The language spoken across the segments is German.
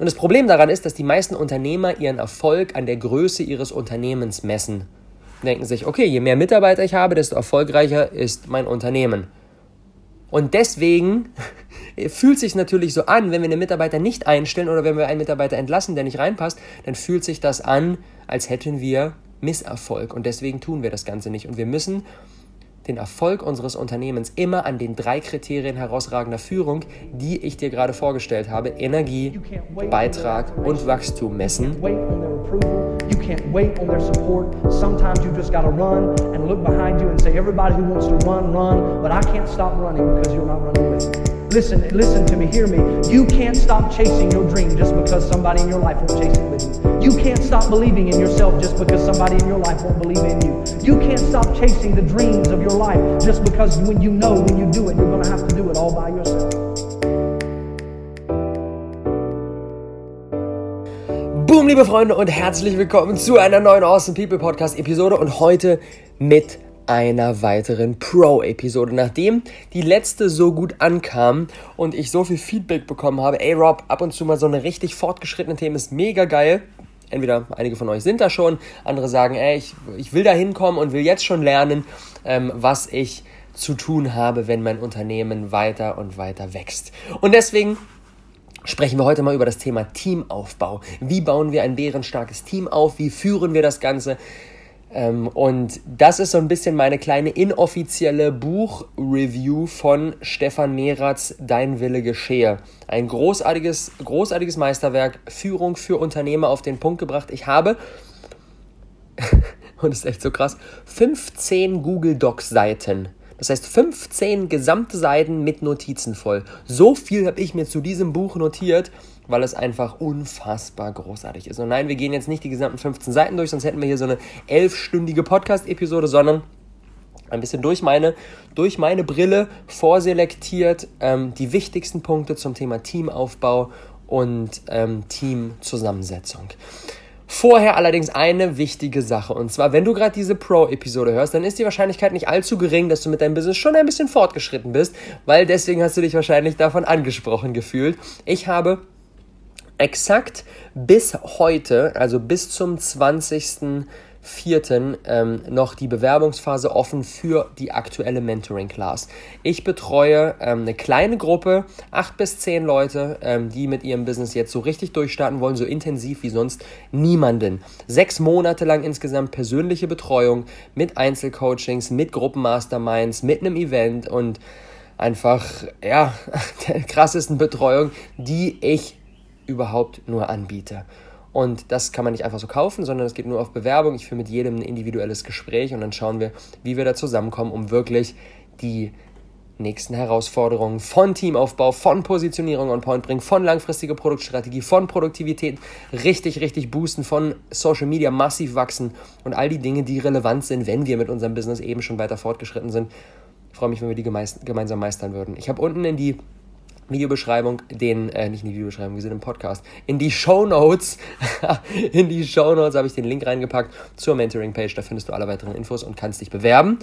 Und das Problem daran ist, dass die meisten Unternehmer ihren Erfolg an der Größe ihres Unternehmens messen. Denken sich, okay, je mehr Mitarbeiter ich habe, desto erfolgreicher ist mein Unternehmen. Und deswegen fühlt sich natürlich so an, wenn wir einen Mitarbeiter nicht einstellen oder wenn wir einen Mitarbeiter entlassen, der nicht reinpasst, dann fühlt sich das an, als hätten wir Misserfolg. Und deswegen tun wir das Ganze nicht. Und wir müssen den Erfolg unseres Unternehmens immer an den drei Kriterien herausragender Führung, die ich dir gerade vorgestellt habe, Energie, Beitrag und Wachstum messen. You can't wait on their support. Sometimes you just got to run and look behind you and say, everybody who wants to run, run, but I can't stop running because you're not running with me. Listen, listen to me, hear me. You can't stop chasing your dream just because somebody in your life won't chase it with you. You can't stop believing in yourself just because somebody in your life won't believe in you. You can't stop chasing the dreams of your life just because when you know when you do it, you're going to have to do it all by yourself. Boom, liebe Freunde, und herzlich willkommen zu einer neuen Awesome People Podcast Episode und heute mit einer weiteren Pro-Episode. Nachdem die letzte so gut ankam und ich so viel Feedback bekommen habe, ey Rob, ab und zu mal so eine richtig fortgeschrittene Themen ist mega geil. Entweder einige von euch sind da schon, andere sagen, ey, ich, ich will da hinkommen und will jetzt schon lernen, ähm, was ich zu tun habe, wenn mein Unternehmen weiter und weiter wächst. Und deswegen sprechen wir heute mal über das Thema Teamaufbau. Wie bauen wir ein bärenstarkes Team auf? Wie führen wir das Ganze? Ähm, und das ist so ein bisschen meine kleine inoffizielle Buchreview von Stefan Meratz, Dein Wille geschehe. Ein großartiges, großartiges Meisterwerk, Führung für Unternehmer auf den Punkt gebracht. Ich habe, und das ist echt so krass, 15 Google Docs Seiten. Das heißt 15 gesamte Seiten mit Notizen voll. So viel habe ich mir zu diesem Buch notiert weil es einfach unfassbar großartig ist. Und nein, wir gehen jetzt nicht die gesamten 15 Seiten durch, sonst hätten wir hier so eine elfstündige Podcast-Episode, sondern ein bisschen durch meine, durch meine Brille vorselektiert ähm, die wichtigsten Punkte zum Thema Teamaufbau und ähm, Teamzusammensetzung. Vorher allerdings eine wichtige Sache. Und zwar, wenn du gerade diese Pro-Episode hörst, dann ist die Wahrscheinlichkeit nicht allzu gering, dass du mit deinem Business schon ein bisschen fortgeschritten bist, weil deswegen hast du dich wahrscheinlich davon angesprochen gefühlt. Ich habe exakt bis heute, also bis zum 20. Vierten ähm, noch die Bewerbungsphase offen für die aktuelle Mentoring Class. Ich betreue ähm, eine kleine Gruppe, acht bis zehn Leute, ähm, die mit ihrem Business jetzt so richtig durchstarten wollen, so intensiv wie sonst niemanden. Sechs Monate lang insgesamt persönliche Betreuung mit Einzelcoachings, mit Gruppenmasterminds, mit einem Event und einfach, ja, der krassesten Betreuung, die ich überhaupt nur anbiete. Und das kann man nicht einfach so kaufen, sondern es geht nur auf Bewerbung. Ich führe mit jedem ein individuelles Gespräch und dann schauen wir, wie wir da zusammenkommen, um wirklich die nächsten Herausforderungen von Teamaufbau, von Positionierung on Point bringen, von langfristiger Produktstrategie, von Produktivität richtig, richtig boosten, von Social Media massiv wachsen und all die Dinge, die relevant sind, wenn wir mit unserem Business eben schon weiter fortgeschritten sind. Ich freue mich, wenn wir die gemeinsam meistern würden. Ich habe unten in die Videobeschreibung, den, äh, nicht in die Videobeschreibung, wir sind im Podcast, in die Show Notes, in die Show Notes habe ich den Link reingepackt zur Mentoring-Page, da findest du alle weiteren Infos und kannst dich bewerben.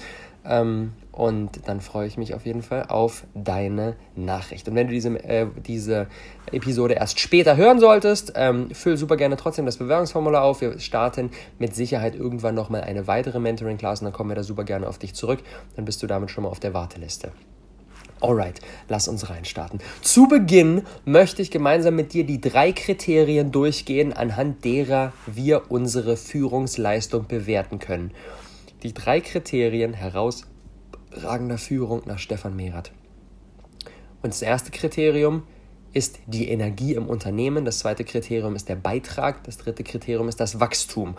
Ähm, und dann freue ich mich auf jeden Fall auf deine Nachricht. Und wenn du diese, äh, diese Episode erst später hören solltest, ähm, füll super gerne trotzdem das Bewerbungsformular auf. Wir starten mit Sicherheit irgendwann nochmal eine weitere Mentoring-Class und dann kommen wir da super gerne auf dich zurück. Dann bist du damit schon mal auf der Warteliste. Alright, lass uns reinstarten. Zu Beginn möchte ich gemeinsam mit dir die drei Kriterien durchgehen, anhand derer wir unsere Führungsleistung bewerten können. Die drei Kriterien herausragender Führung nach Stefan Merath. Und das erste Kriterium ist die Energie im Unternehmen, das zweite Kriterium ist der Beitrag, das dritte Kriterium ist das Wachstum.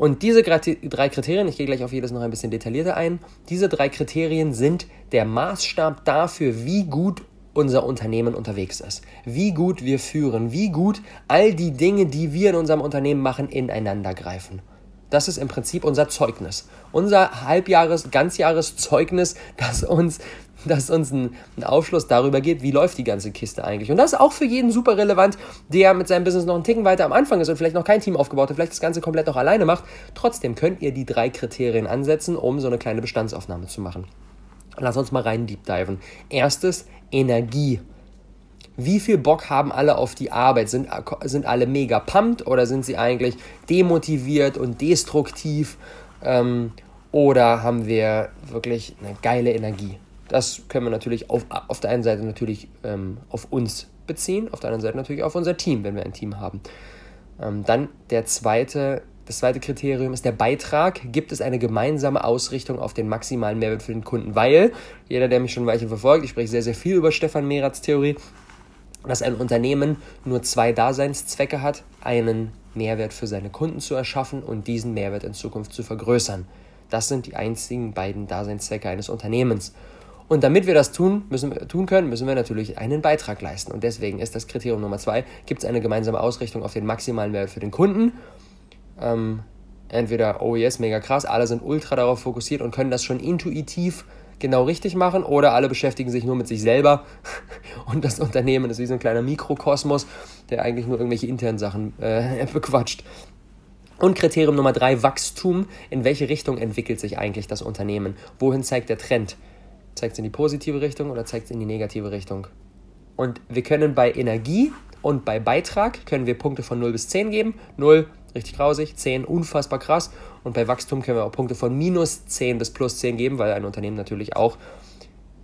Und diese drei Kriterien, ich gehe gleich auf jedes noch ein bisschen detaillierter ein, diese drei Kriterien sind der Maßstab dafür, wie gut unser Unternehmen unterwegs ist, wie gut wir führen, wie gut all die Dinge, die wir in unserem Unternehmen machen, ineinander greifen. Das ist im Prinzip unser Zeugnis. Unser Halbjahres-, Ganzjahreszeugnis, das uns dass uns ein, Aufschluss darüber gibt, wie läuft die ganze Kiste eigentlich. Und das ist auch für jeden super relevant, der mit seinem Business noch einen Ticken weiter am Anfang ist und vielleicht noch kein Team aufgebaut hat, vielleicht das Ganze komplett noch alleine macht. Trotzdem könnt ihr die drei Kriterien ansetzen, um so eine kleine Bestandsaufnahme zu machen. Lass uns mal rein deep diven. Erstes, Energie. Wie viel Bock haben alle auf die Arbeit? Sind, sind alle mega pumped oder sind sie eigentlich demotiviert und destruktiv? Ähm, oder haben wir wirklich eine geile Energie? Das können wir natürlich auf, auf der einen Seite natürlich ähm, auf uns beziehen, auf der anderen Seite natürlich auf unser Team, wenn wir ein Team haben. Ähm, dann der zweite, das zweite Kriterium ist der Beitrag. Gibt es eine gemeinsame Ausrichtung auf den maximalen Mehrwert für den Kunden? Weil jeder, der mich schon ein Weilchen verfolgt, ich spreche sehr, sehr viel über Stefan Mehrats Theorie, dass ein Unternehmen nur zwei Daseinszwecke hat, einen Mehrwert für seine Kunden zu erschaffen und diesen Mehrwert in Zukunft zu vergrößern. Das sind die einzigen beiden Daseinszwecke eines Unternehmens. Und damit wir das tun, müssen, tun können, müssen wir natürlich einen Beitrag leisten. Und deswegen ist das Kriterium Nummer zwei, gibt es eine gemeinsame Ausrichtung auf den maximalen Wert für den Kunden. Ähm, entweder, oh yes, mega krass, alle sind ultra darauf fokussiert und können das schon intuitiv genau richtig machen oder alle beschäftigen sich nur mit sich selber und das Unternehmen ist wie so ein kleiner Mikrokosmos, der eigentlich nur irgendwelche internen Sachen äh, bequatscht. Und Kriterium Nummer drei, Wachstum. In welche Richtung entwickelt sich eigentlich das Unternehmen? Wohin zeigt der Trend? Zeigt es in die positive Richtung oder zeigt es in die negative Richtung? Und wir können bei Energie und bei Beitrag können wir Punkte von 0 bis 10 geben. 0, richtig grausig, 10, unfassbar krass. Und bei Wachstum können wir auch Punkte von minus 10 bis plus 10 geben, weil ein Unternehmen natürlich auch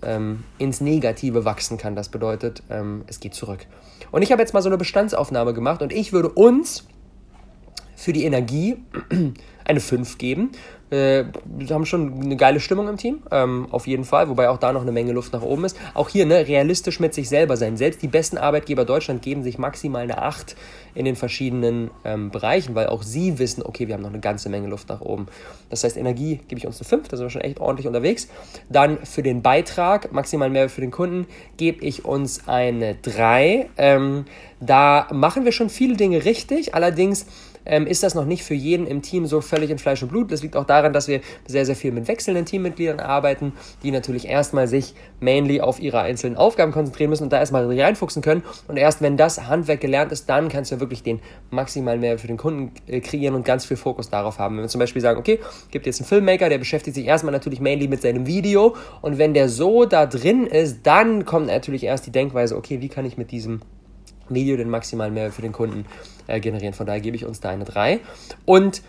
ähm, ins Negative wachsen kann. Das bedeutet, ähm, es geht zurück. Und ich habe jetzt mal so eine Bestandsaufnahme gemacht und ich würde uns für die Energie eine 5 geben. Äh, wir haben schon eine geile Stimmung im Team, ähm, auf jeden Fall, wobei auch da noch eine Menge Luft nach oben ist. Auch hier, ne, realistisch mit sich selber sein. Selbst die besten Arbeitgeber Deutschland geben sich maximal eine 8 in den verschiedenen ähm, Bereichen, weil auch sie wissen, okay, wir haben noch eine ganze Menge Luft nach oben. Das heißt, Energie gebe ich uns eine 5, da sind wir schon echt ordentlich unterwegs. Dann für den Beitrag, maximal mehr für den Kunden, gebe ich uns eine 3. Ähm, da machen wir schon viele Dinge richtig, allerdings ähm, ist das noch nicht für jeden im Team so völlig in Fleisch und Blut. Das liegt auch daran, dass wir sehr, sehr viel mit wechselnden Teammitgliedern arbeiten, die natürlich erstmal sich mainly auf ihre einzelnen Aufgaben konzentrieren müssen und da erstmal reinfuchsen können. Und erst wenn das Handwerk gelernt ist, dann kannst du wirklich den maximalen Mehrwert für den Kunden äh, kreieren und ganz viel Fokus darauf haben. Wenn wir zum Beispiel sagen, okay, gibt jetzt einen Filmmaker, der beschäftigt sich erstmal natürlich mainly mit seinem Video und wenn der so da drin ist, dann kommt natürlich erst die Denkweise, okay, wie kann ich mit diesem Video den maximalen Mehrwert für den Kunden äh, generieren. Von daher gebe ich uns da eine 3. Und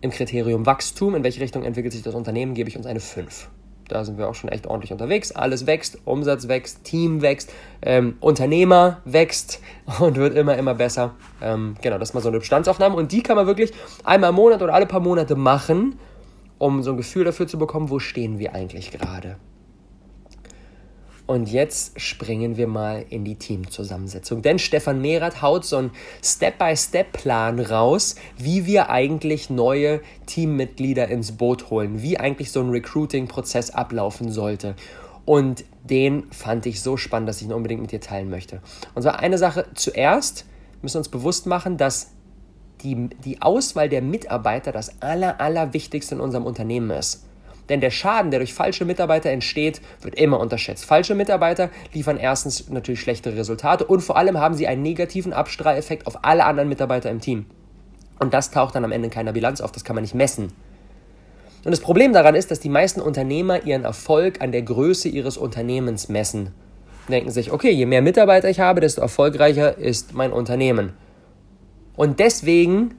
im Kriterium Wachstum, in welche Richtung entwickelt sich das Unternehmen, gebe ich uns eine 5. Da sind wir auch schon echt ordentlich unterwegs. Alles wächst, Umsatz wächst, Team wächst, ähm, Unternehmer wächst und wird immer, immer besser. Ähm, genau, das ist mal so eine Bestandsaufnahme. Und die kann man wirklich einmal im Monat oder alle paar Monate machen, um so ein Gefühl dafür zu bekommen, wo stehen wir eigentlich gerade. Und jetzt springen wir mal in die Teamzusammensetzung. Denn Stefan Mehrath haut so einen Step-by-Step-Plan raus, wie wir eigentlich neue Teammitglieder ins Boot holen, wie eigentlich so ein Recruiting-Prozess ablaufen sollte. Und den fand ich so spannend, dass ich ihn unbedingt mit dir teilen möchte. Und zwar eine Sache zuerst, müssen wir uns bewusst machen, dass die, die Auswahl der Mitarbeiter das Aller, Allerwichtigste in unserem Unternehmen ist. Denn der Schaden, der durch falsche Mitarbeiter entsteht, wird immer unterschätzt. Falsche Mitarbeiter liefern erstens natürlich schlechtere Resultate und vor allem haben sie einen negativen Abstrahleffekt auf alle anderen Mitarbeiter im Team. Und das taucht dann am Ende in keiner Bilanz auf, das kann man nicht messen. Und das Problem daran ist, dass die meisten Unternehmer ihren Erfolg an der Größe ihres Unternehmens messen. Denken sich, okay, je mehr Mitarbeiter ich habe, desto erfolgreicher ist mein Unternehmen. Und deswegen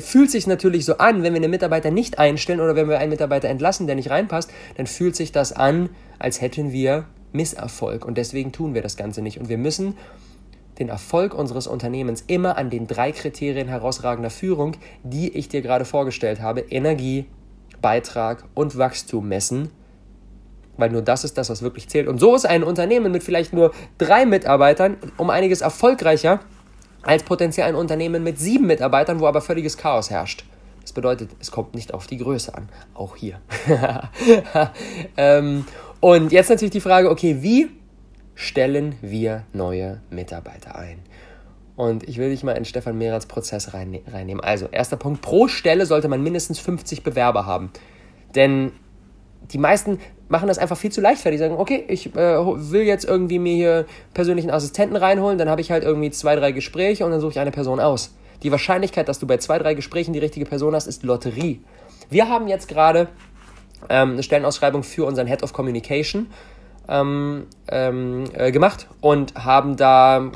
fühlt sich natürlich so an, wenn wir einen Mitarbeiter nicht einstellen oder wenn wir einen Mitarbeiter entlassen, der nicht reinpasst, dann fühlt sich das an, als hätten wir Misserfolg. Und deswegen tun wir das Ganze nicht. Und wir müssen den Erfolg unseres Unternehmens immer an den drei Kriterien herausragender Führung, die ich dir gerade vorgestellt habe, Energie, Beitrag und Wachstum messen. Weil nur das ist das, was wirklich zählt. Und so ist ein Unternehmen mit vielleicht nur drei Mitarbeitern um einiges erfolgreicher als potenziell ein Unternehmen mit sieben Mitarbeitern, wo aber völliges Chaos herrscht. Das bedeutet, es kommt nicht auf die Größe an, auch hier. ähm, und jetzt natürlich die Frage, okay, wie stellen wir neue Mitarbeiter ein? Und ich will dich mal in Stefan Mehrats Prozess reinnehmen. Also, erster Punkt, pro Stelle sollte man mindestens 50 Bewerber haben. Denn die meisten machen das einfach viel zu leichtfertig. Sagen, okay, ich äh, will jetzt irgendwie mir hier persönlichen Assistenten reinholen, dann habe ich halt irgendwie zwei, drei Gespräche und dann suche ich eine Person aus. Die Wahrscheinlichkeit, dass du bei zwei, drei Gesprächen die richtige Person hast, ist Lotterie. Wir haben jetzt gerade ähm, eine Stellenausschreibung für unseren Head of Communication. ähm, ähm, äh, gemacht und haben da,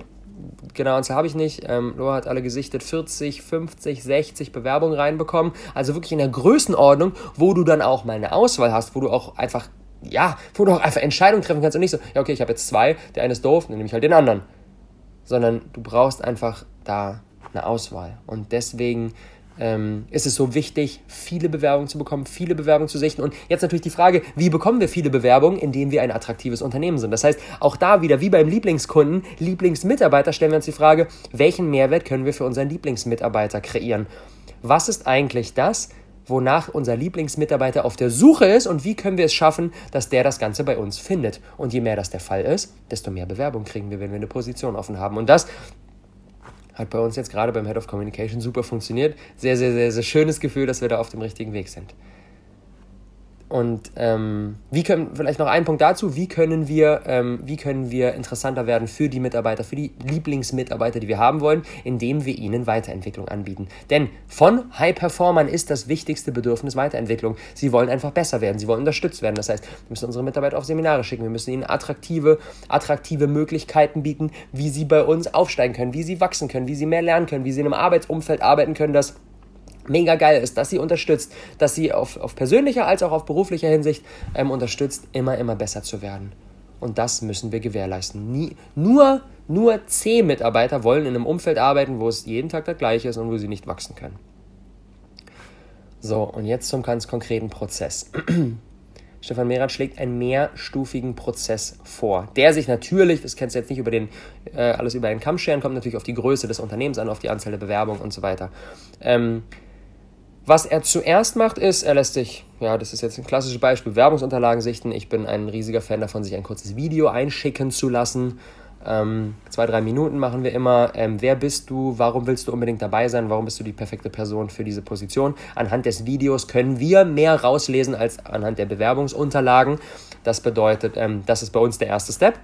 genau, Anzahl habe ich nicht, ähm, Loa hat alle gesichtet, 40, 50, 60 Bewerbungen reinbekommen. Also wirklich in der Größenordnung, wo du dann auch mal eine Auswahl hast, wo du auch einfach, ja, wo du auch einfach Entscheidungen treffen kannst und nicht so, ja, okay, ich habe jetzt zwei, der eine ist doof, dann nehme ich halt den anderen. Sondern du brauchst einfach da eine Auswahl. Und deswegen ähm, ist es so wichtig, viele Bewerbungen zu bekommen, viele Bewerbungen zu sichten. Und jetzt natürlich die Frage, wie bekommen wir viele Bewerbungen, indem wir ein attraktives Unternehmen sind. Das heißt, auch da wieder, wie beim Lieblingskunden, Lieblingsmitarbeiter, stellen wir uns die Frage, welchen Mehrwert können wir für unseren Lieblingsmitarbeiter kreieren? Was ist eigentlich das, wonach unser Lieblingsmitarbeiter auf der Suche ist und wie können wir es schaffen, dass der das Ganze bei uns findet. Und je mehr das der Fall ist, desto mehr Bewerbung kriegen wir, wenn wir eine Position offen haben. Und das hat bei uns jetzt gerade beim Head of Communication super funktioniert. Sehr, sehr, sehr, sehr schönes Gefühl, dass wir da auf dem richtigen Weg sind. Und ähm, wie können, vielleicht noch ein Punkt dazu, wie können, wir, ähm, wie können wir interessanter werden für die Mitarbeiter, für die Lieblingsmitarbeiter, die wir haben wollen, indem wir ihnen Weiterentwicklung anbieten. Denn von High-Performern ist das wichtigste Bedürfnis Weiterentwicklung. Sie wollen einfach besser werden, sie wollen unterstützt werden. Das heißt, wir müssen unsere Mitarbeiter auf Seminare schicken, wir müssen ihnen attraktive, attraktive Möglichkeiten bieten, wie sie bei uns aufsteigen können, wie sie wachsen können, wie sie mehr lernen können, wie sie in einem Arbeitsumfeld arbeiten können, das mega geil ist, dass sie unterstützt, dass sie auf, auf persönlicher als auch auf beruflicher Hinsicht ähm, unterstützt, immer, immer besser zu werden. Und das müssen wir gewährleisten. Nie, nur, nur C-Mitarbeiter wollen in einem Umfeld arbeiten, wo es jeden Tag das gleiche ist und wo sie nicht wachsen können. So, und jetzt zum ganz konkreten Prozess. Stefan Mehrath schlägt einen mehrstufigen Prozess vor, der sich natürlich, das kennst du jetzt nicht über den, äh, alles über einen Kamm scheren, kommt natürlich auf die Größe des Unternehmens an, auf die Anzahl der Bewerbungen und so weiter. Ähm, was er zuerst macht, ist, er lässt sich, ja, das ist jetzt ein klassisches Beispiel, Werbungsunterlagen sichten. Ich bin ein riesiger Fan davon, sich ein kurzes Video einschicken zu lassen. Ähm, zwei, drei Minuten machen wir immer. Ähm, wer bist du? Warum willst du unbedingt dabei sein? Warum bist du die perfekte Person für diese Position? Anhand des Videos können wir mehr rauslesen als anhand der Bewerbungsunterlagen. Das bedeutet, ähm, das ist bei uns der erste Step.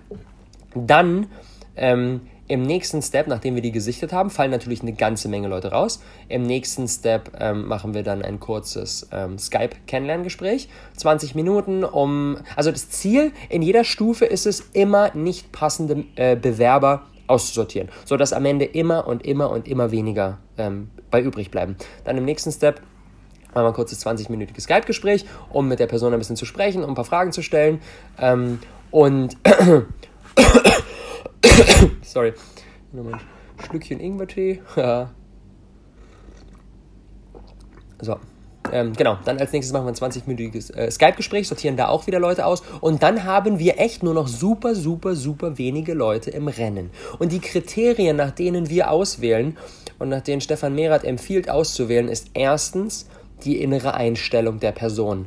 Dann ähm, im nächsten Step, nachdem wir die gesichtet haben, fallen natürlich eine ganze Menge Leute raus. Im nächsten Step ähm, machen wir dann ein kurzes ähm, Skype-Kennenlerngespräch. 20 Minuten, um. Also das Ziel in jeder Stufe ist es, immer nicht passende äh, Bewerber auszusortieren, sodass am Ende immer und immer und immer weniger ähm, bei übrig bleiben. Dann im nächsten Step machen wir ein kurzes 20-minütiges Skype-Gespräch, um mit der Person ein bisschen zu sprechen, um ein paar Fragen zu stellen. Ähm, und Sorry. Nochmal ein Schlückchen Ingwertee. so. Ähm, genau, dann als nächstes machen wir ein 20-minütiges äh, Skype-Gespräch, sortieren da auch wieder Leute aus und dann haben wir echt nur noch super, super, super wenige Leute im Rennen. Und die Kriterien, nach denen wir auswählen und nach denen Stefan Merath empfiehlt auszuwählen, ist erstens die innere Einstellung der Person.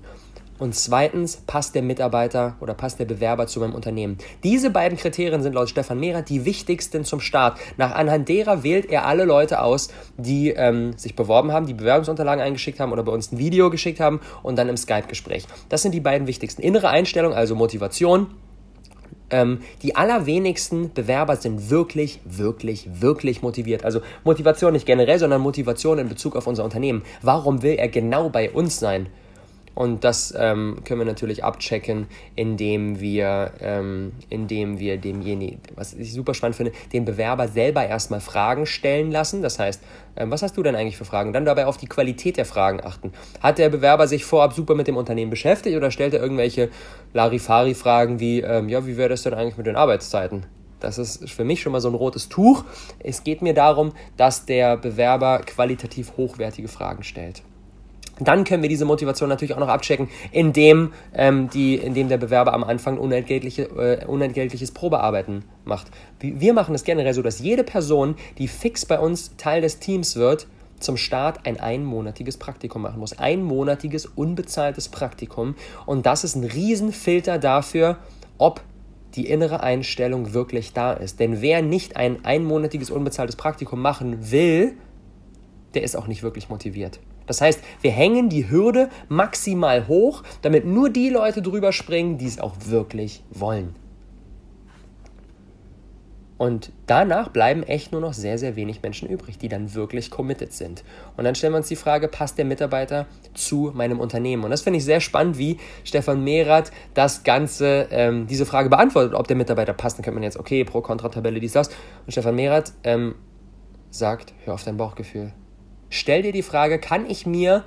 Und zweitens, passt der Mitarbeiter oder passt der Bewerber zu meinem Unternehmen? Diese beiden Kriterien sind laut Stefan Mehrer die wichtigsten zum Start. Nach anhand derer wählt er alle Leute aus, die ähm, sich beworben haben, die Bewerbungsunterlagen eingeschickt haben oder bei uns ein Video geschickt haben und dann im Skype-Gespräch. Das sind die beiden wichtigsten. Innere Einstellung, also Motivation, ähm, die allerwenigsten Bewerber sind wirklich, wirklich, wirklich motiviert. Also Motivation nicht generell, sondern Motivation in Bezug auf unser Unternehmen. Warum will er genau bei uns sein? Und das ähm, können wir natürlich abchecken, indem wir, ähm, indem wir demjenigen, was ich super spannend finde, den Bewerber selber erstmal Fragen stellen lassen. Das heißt, ähm, was hast du denn eigentlich für Fragen? Dann dabei auf die Qualität der Fragen achten. Hat der Bewerber sich vorab super mit dem Unternehmen beschäftigt oder stellt er irgendwelche Larifari-Fragen wie, ähm, ja, wie wäre das denn eigentlich mit den Arbeitszeiten? Das ist für mich schon mal so ein rotes Tuch. Es geht mir darum, dass der Bewerber qualitativ hochwertige Fragen stellt. Dann können wir diese Motivation natürlich auch noch abchecken, indem, ähm, die, indem der Bewerber am Anfang unentgeltliche, äh, unentgeltliches Probearbeiten macht. Wir machen es generell so, dass jede Person, die fix bei uns Teil des Teams wird, zum Start ein einmonatiges Praktikum machen muss. Einmonatiges unbezahltes Praktikum. Und das ist ein Riesenfilter dafür, ob die innere Einstellung wirklich da ist. Denn wer nicht ein einmonatiges unbezahltes Praktikum machen will, der ist auch nicht wirklich motiviert. Das heißt, wir hängen die Hürde maximal hoch, damit nur die Leute drüber springen, die es auch wirklich wollen. Und danach bleiben echt nur noch sehr, sehr wenig Menschen übrig, die dann wirklich committed sind. Und dann stellen wir uns die Frage, passt der Mitarbeiter zu meinem Unternehmen? Und das finde ich sehr spannend, wie Stefan Mehrath das Ganze, ähm, diese Frage beantwortet, ob der Mitarbeiter passt. Dann könnte man jetzt, okay, Pro-Kontra-Tabelle, dies, das. Und Stefan Mehrath ähm, sagt, hör auf dein Bauchgefühl. Stell dir die Frage, kann ich mir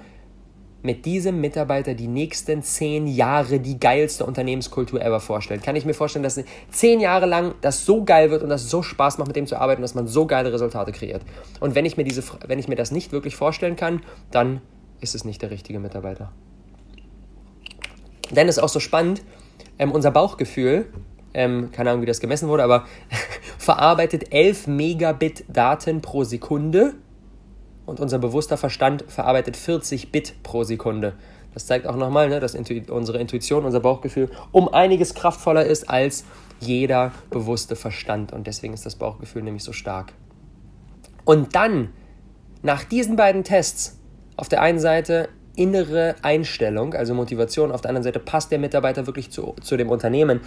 mit diesem Mitarbeiter die nächsten zehn Jahre die geilste Unternehmenskultur ever vorstellen. Kann ich mir vorstellen, dass zehn Jahre lang das so geil wird und dass es so Spaß macht, mit dem zu arbeiten, dass man so geile Resultate kreiert. Und wenn ich mir, diese, wenn ich mir das nicht wirklich vorstellen kann, dann ist es nicht der richtige Mitarbeiter. Denn es ist auch so spannend, ähm, unser Bauchgefühl, ähm, keine Ahnung, wie das gemessen wurde, aber verarbeitet 11 Megabit Daten pro Sekunde und unser bewusster Verstand verarbeitet 40 Bit pro Sekunde. Das zeigt auch nochmal, ne, dass Intu unsere Intuition, unser Bauchgefühl um einiges kraftvoller ist als jeder bewusste Verstand. Und deswegen ist das Bauchgefühl nämlich so stark. Und dann, nach diesen beiden Tests, auf der einen Seite innere Einstellung, also Motivation, auf der anderen Seite passt der Mitarbeiter wirklich zu, zu dem Unternehmen.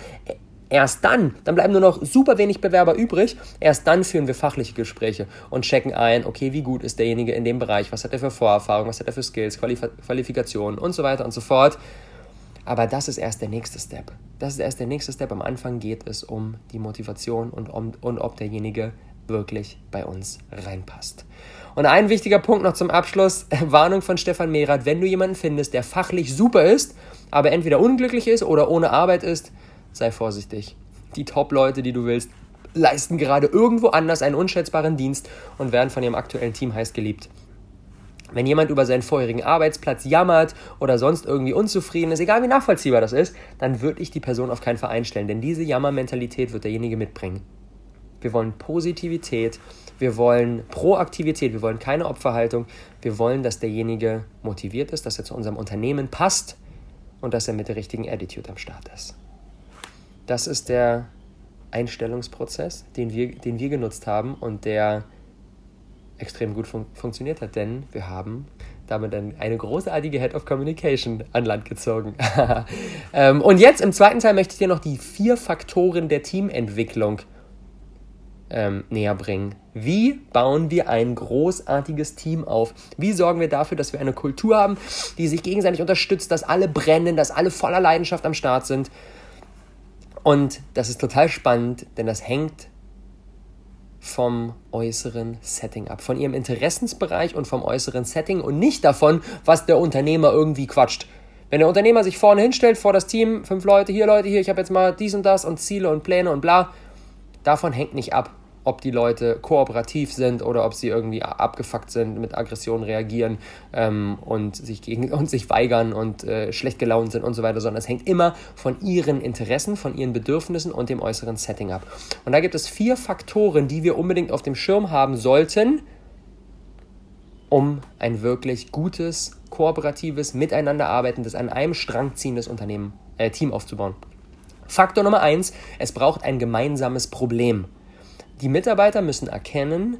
Erst dann, dann bleiben nur noch super wenig Bewerber übrig, erst dann führen wir fachliche Gespräche und checken ein, okay, wie gut ist derjenige in dem Bereich, was hat er für Vorerfahrung, was hat er für Skills, Qualif Qualifikationen und so weiter und so fort. Aber das ist erst der nächste Step. Das ist erst der nächste Step. Am Anfang geht es um die Motivation und, um, und ob derjenige wirklich bei uns reinpasst. Und ein wichtiger Punkt noch zum Abschluss, Warnung von Stefan Mehrath, wenn du jemanden findest, der fachlich super ist, aber entweder unglücklich ist oder ohne Arbeit ist, sei vorsichtig. Die Top-Leute, die du willst, leisten gerade irgendwo anders einen unschätzbaren Dienst und werden von ihrem aktuellen Team heiß geliebt. Wenn jemand über seinen vorherigen Arbeitsplatz jammert oder sonst irgendwie unzufrieden ist, egal wie nachvollziehbar das ist, dann würde ich die Person auf keinen Fall einstellen, denn diese Jammermentalität wird derjenige mitbringen. Wir wollen Positivität, wir wollen Proaktivität, wir wollen keine Opferhaltung, wir wollen, dass derjenige motiviert ist, dass er zu unserem Unternehmen passt und dass er mit der richtigen Attitude am Start ist. Das ist der Einstellungsprozess, den wir, den wir genutzt haben und der extrem gut fun funktioniert hat, denn wir haben damit dann eine großartige Head of Communication an Land gezogen. ähm, und jetzt im zweiten Teil möchte ich dir noch die vier Faktoren der Teamentwicklung ähm, näher bringen. Wie bauen wir ein großartiges Team auf? Wie sorgen wir dafür, dass wir eine Kultur haben, die sich gegenseitig unterstützt, dass alle brennen, dass alle voller Leidenschaft am Start sind und das ist total spannend, denn das hängt vom äußeren Setting ab, von ihrem Interessensbereich und vom äußeren Setting und nicht davon, was der Unternehmer irgendwie quatscht. Wenn der Unternehmer sich vorne hinstellt, vor das Team, fünf Leute, hier Leute, hier, ich habe jetzt mal dies und das und Ziele und Pläne und bla, davon hängt nicht ab, ob die Leute kooperativ sind oder ob sie irgendwie abgefuckt sind, mit Aggression reagieren ähm, und, sich gegen, und sich weigern und äh, schlecht gelaunt sind und so weiter, sondern es hängt immer von ihren Interessen, von ihren Bedürfnissen und dem äußeren Setting ab. Und da gibt es vier Faktoren, die wir unbedingt auf dem Schirm haben sollten, um ein wirklich gutes, kooperatives, miteinander arbeitendes, an einem Strang ziehendes Unternehmen, äh, Team aufzubauen. Faktor Nummer eins, es braucht ein gemeinsames Problem die Mitarbeiter müssen erkennen,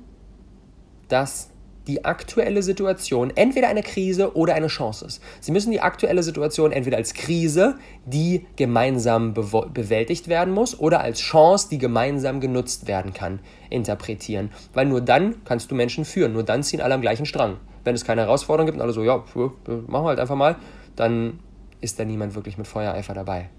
dass die aktuelle Situation entweder eine Krise oder eine Chance ist. Sie müssen die aktuelle Situation entweder als Krise, die gemeinsam bewältigt werden muss, oder als Chance, die gemeinsam genutzt werden kann, interpretieren. Weil nur dann kannst du Menschen führen, nur dann ziehen alle am gleichen Strang. Wenn es keine Herausforderung gibt und alle so, ja, machen wir halt einfach mal, dann ist da niemand wirklich mit Feuereifer dabei.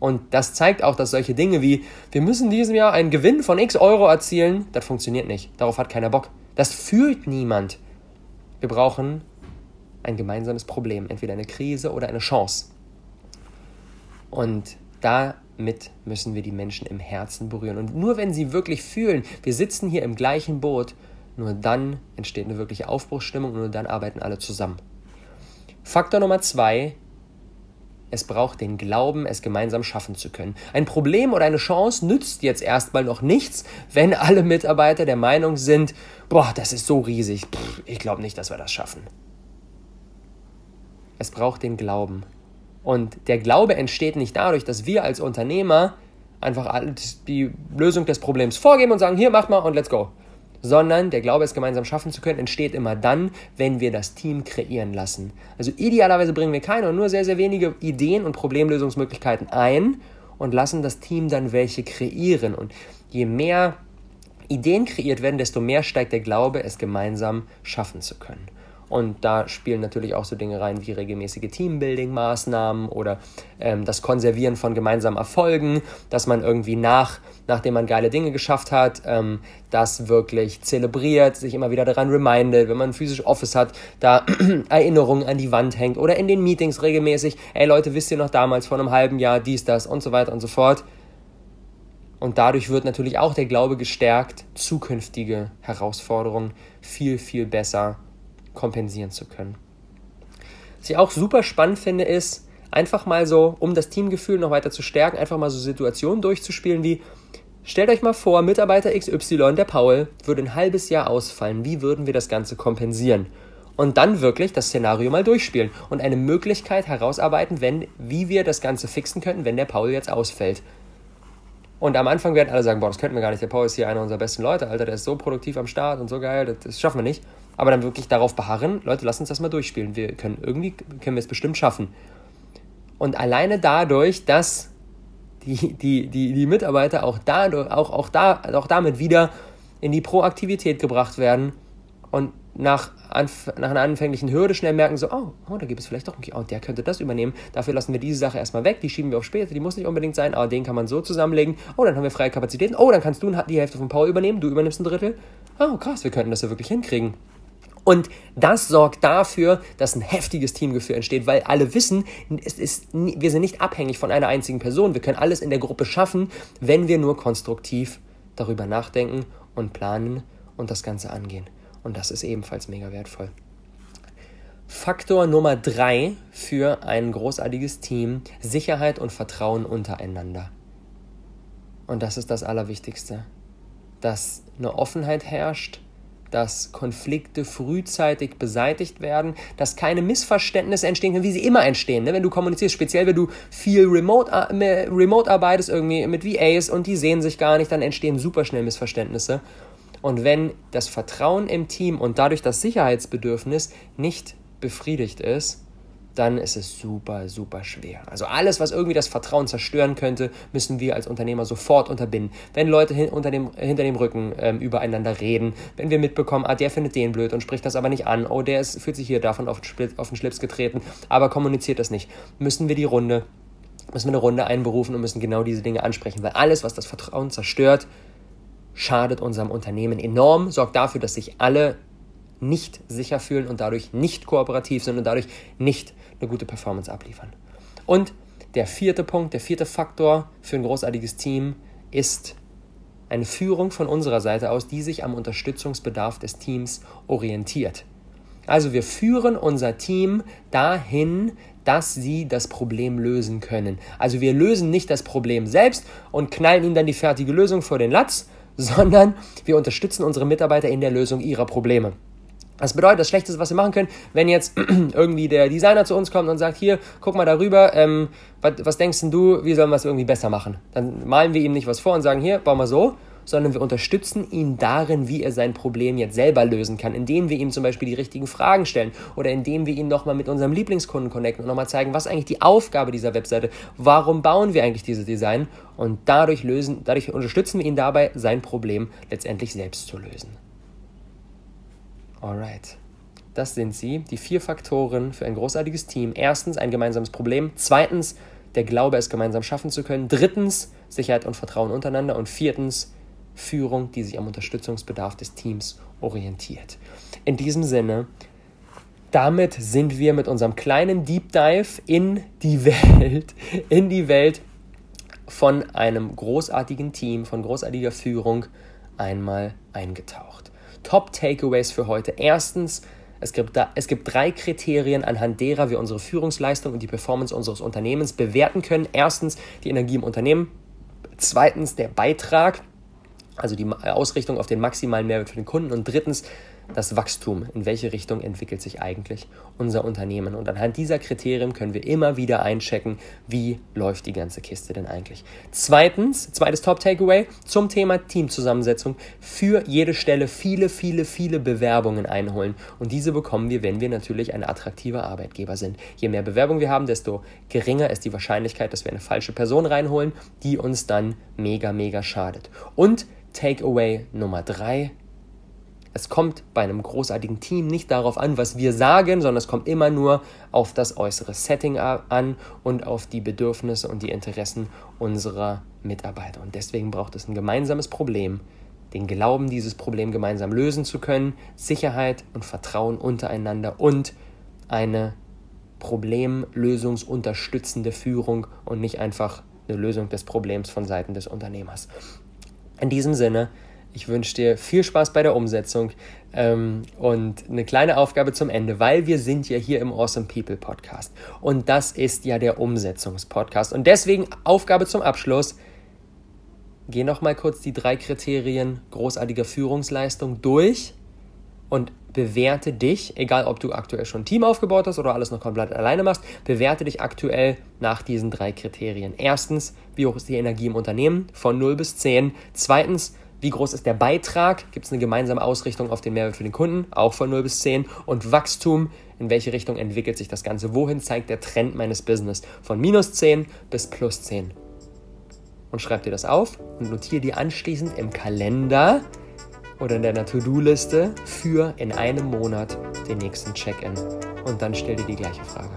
Und das zeigt auch, dass solche Dinge wie, wir müssen diesem Jahr einen Gewinn von x Euro erzielen, das funktioniert nicht. Darauf hat keiner Bock. Das fühlt niemand. Wir brauchen ein gemeinsames Problem, entweder eine Krise oder eine Chance. Und damit müssen wir die Menschen im Herzen berühren. Und nur wenn sie wirklich fühlen, wir sitzen hier im gleichen Boot, nur dann entsteht eine wirkliche Aufbruchsstimmung und nur dann arbeiten alle zusammen. Faktor Nummer zwei es braucht den Glauben, es gemeinsam schaffen zu können. Ein Problem oder eine Chance nützt jetzt erstmal noch nichts, wenn alle Mitarbeiter der Meinung sind, boah, das ist so riesig, Pff, ich glaube nicht, dass wir das schaffen. Es braucht den Glauben. Und der Glaube entsteht nicht dadurch, dass wir als Unternehmer einfach die Lösung des Problems vorgeben und sagen, hier, macht mal und let's go sondern der Glaube, es gemeinsam schaffen zu können, entsteht immer dann, wenn wir das Team kreieren lassen. Also idealerweise bringen wir keine und nur sehr, sehr wenige Ideen und Problemlösungsmöglichkeiten ein und lassen das Team dann welche kreieren. Und je mehr Ideen kreiert werden, desto mehr steigt der Glaube, es gemeinsam schaffen zu können. Und da spielen natürlich auch so Dinge rein wie regelmäßige Teambuilding-Maßnahmen oder ähm, das Konservieren von gemeinsamen Erfolgen, dass man irgendwie nach, nachdem man geile Dinge geschafft hat, ähm, das wirklich zelebriert, sich immer wieder daran remindet, wenn man ein physisches Office hat, da Erinnerungen an die Wand hängt oder in den Meetings regelmäßig, ey Leute, wisst ihr noch damals vor einem halben Jahr dies, das und so weiter und so fort. Und dadurch wird natürlich auch der Glaube gestärkt, zukünftige Herausforderungen viel, viel besser kompensieren zu können. Was ich auch super spannend finde, ist, einfach mal so, um das Teamgefühl noch weiter zu stärken, einfach mal so Situationen durchzuspielen wie, stellt euch mal vor, Mitarbeiter XY, der Paul, würde ein halbes Jahr ausfallen. Wie würden wir das Ganze kompensieren? Und dann wirklich das Szenario mal durchspielen und eine Möglichkeit herausarbeiten, wenn, wie wir das Ganze fixen könnten, wenn der Paul jetzt ausfällt. Und am Anfang werden alle sagen, boah, das könnten wir gar nicht. Der Paul ist hier einer unserer besten Leute, Alter, der ist so produktiv am Start und so geil, das, das schaffen wir nicht. Aber dann wirklich darauf beharren, Leute, lass uns das mal durchspielen. Wir können irgendwie, können wir es bestimmt schaffen. Und alleine dadurch, dass die, die, die, die Mitarbeiter auch, dadurch, auch, auch, da, auch damit wieder in die Proaktivität gebracht werden und nach, nach einer anfänglichen Hürde schnell merken, so, oh, oh da gibt es vielleicht doch einen, oh, der könnte das übernehmen, dafür lassen wir diese Sache erstmal weg, die schieben wir auf später, die muss nicht unbedingt sein, aber den kann man so zusammenlegen, oh, dann haben wir freie Kapazitäten, oh, dann kannst du die Hälfte von Paul übernehmen, du übernimmst ein Drittel, oh, krass, wir könnten das ja wirklich hinkriegen. Und das sorgt dafür, dass ein heftiges Teamgefühl entsteht, weil alle wissen, es ist, wir sind nicht abhängig von einer einzigen Person. Wir können alles in der Gruppe schaffen, wenn wir nur konstruktiv darüber nachdenken und planen und das Ganze angehen. Und das ist ebenfalls mega wertvoll. Faktor Nummer drei für ein großartiges Team, Sicherheit und Vertrauen untereinander. Und das ist das Allerwichtigste. Dass eine Offenheit herrscht, dass Konflikte frühzeitig beseitigt werden, dass keine Missverständnisse entstehen können, wie sie immer entstehen, ne? wenn du kommunizierst, speziell wenn du viel remote, remote arbeitest, irgendwie mit VAs und die sehen sich gar nicht, dann entstehen super schnell Missverständnisse. Und wenn das Vertrauen im Team und dadurch das Sicherheitsbedürfnis nicht befriedigt ist, dann ist es super, super schwer. Also alles, was irgendwie das Vertrauen zerstören könnte, müssen wir als Unternehmer sofort unterbinden. Wenn Leute hin, unter dem, hinter dem Rücken ähm, übereinander reden, wenn wir mitbekommen, ah, der findet den blöd und spricht das aber nicht an, oh, der ist, fühlt sich hier davon auf, auf den Schlips getreten, aber kommuniziert das nicht, müssen wir die Runde, müssen wir eine Runde einberufen und müssen genau diese Dinge ansprechen, weil alles, was das Vertrauen zerstört, schadet unserem Unternehmen enorm, sorgt dafür, dass sich alle nicht sicher fühlen und dadurch nicht kooperativ sind und dadurch nicht eine gute Performance abliefern. Und der vierte Punkt, der vierte Faktor für ein großartiges Team ist eine Führung von unserer Seite aus, die sich am Unterstützungsbedarf des Teams orientiert. Also wir führen unser Team dahin, dass sie das Problem lösen können. Also wir lösen nicht das Problem selbst und knallen ihnen dann die fertige Lösung vor den Latz, sondern wir unterstützen unsere Mitarbeiter in der Lösung ihrer Probleme. Das bedeutet, das Schlechteste, was wir machen können, wenn jetzt irgendwie der Designer zu uns kommt und sagt, hier, guck mal darüber, ähm, was, was denkst denn du, wie sollen wir es irgendwie besser machen? Dann malen wir ihm nicht was vor und sagen, hier, bau mal so, sondern wir unterstützen ihn darin, wie er sein Problem jetzt selber lösen kann, indem wir ihm zum Beispiel die richtigen Fragen stellen oder indem wir ihn nochmal mit unserem Lieblingskunden connecten und nochmal zeigen, was eigentlich die Aufgabe dieser Webseite, warum bauen wir eigentlich dieses Design und dadurch lösen, dadurch unterstützen wir ihn dabei, sein Problem letztendlich selbst zu lösen. Alright. Das sind sie, die vier Faktoren für ein großartiges Team. Erstens ein gemeinsames Problem. Zweitens der Glaube, es gemeinsam schaffen zu können. Drittens Sicherheit und Vertrauen untereinander. Und viertens Führung, die sich am Unterstützungsbedarf des Teams orientiert. In diesem Sinne, damit sind wir mit unserem kleinen Deep Dive in die Welt, in die Welt von einem großartigen Team, von großartiger Führung einmal eingetaucht. Top-Takeaways für heute. Erstens, es gibt, da, es gibt drei Kriterien, anhand derer wir unsere Führungsleistung und die Performance unseres Unternehmens bewerten können. Erstens die Energie im Unternehmen. Zweitens der Beitrag, also die Ausrichtung auf den maximalen Mehrwert für den Kunden. Und drittens das Wachstum, in welche Richtung entwickelt sich eigentlich unser Unternehmen. Und anhand dieser Kriterien können wir immer wieder einchecken, wie läuft die ganze Kiste denn eigentlich. Zweitens, zweites Top-Takeaway zum Thema Teamzusammensetzung. Für jede Stelle viele, viele, viele Bewerbungen einholen. Und diese bekommen wir, wenn wir natürlich ein attraktiver Arbeitgeber sind. Je mehr Bewerbungen wir haben, desto geringer ist die Wahrscheinlichkeit, dass wir eine falsche Person reinholen, die uns dann mega, mega schadet. Und Takeaway Nummer drei, es kommt bei einem großartigen Team nicht darauf an, was wir sagen, sondern es kommt immer nur auf das äußere Setting an und auf die Bedürfnisse und die Interessen unserer Mitarbeiter. Und deswegen braucht es ein gemeinsames Problem, den Glauben, dieses Problem gemeinsam lösen zu können, Sicherheit und Vertrauen untereinander und eine problemlösungsunterstützende Führung und nicht einfach eine Lösung des Problems von Seiten des Unternehmers. In diesem Sinne, ich wünsche dir viel Spaß bei der Umsetzung ähm, und eine kleine Aufgabe zum Ende, weil wir sind ja hier im Awesome People Podcast und das ist ja der Umsetzungspodcast und deswegen Aufgabe zum Abschluss. Geh noch mal kurz die drei Kriterien großartiger Führungsleistung durch und bewerte dich, egal ob du aktuell schon ein Team aufgebaut hast oder alles noch komplett alleine machst, bewerte dich aktuell nach diesen drei Kriterien. Erstens, wie hoch ist die Energie im Unternehmen von 0 bis 10? Zweitens, wie groß ist der Beitrag? Gibt es eine gemeinsame Ausrichtung auf den Mehrwert für den Kunden? Auch von 0 bis 10. Und Wachstum, in welche Richtung entwickelt sich das Ganze? Wohin zeigt der Trend meines Business? Von minus 10 bis plus 10. Und schreib dir das auf und notiere dir anschließend im Kalender oder in deiner To-Do-Liste für in einem Monat den nächsten Check-in. Und dann stell dir die gleiche Frage.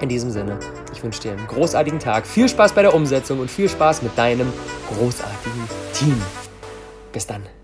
In diesem Sinne, ich wünsche dir einen großartigen Tag, viel Spaß bei der Umsetzung und viel Spaß mit deinem großartigen Team. Bis dann.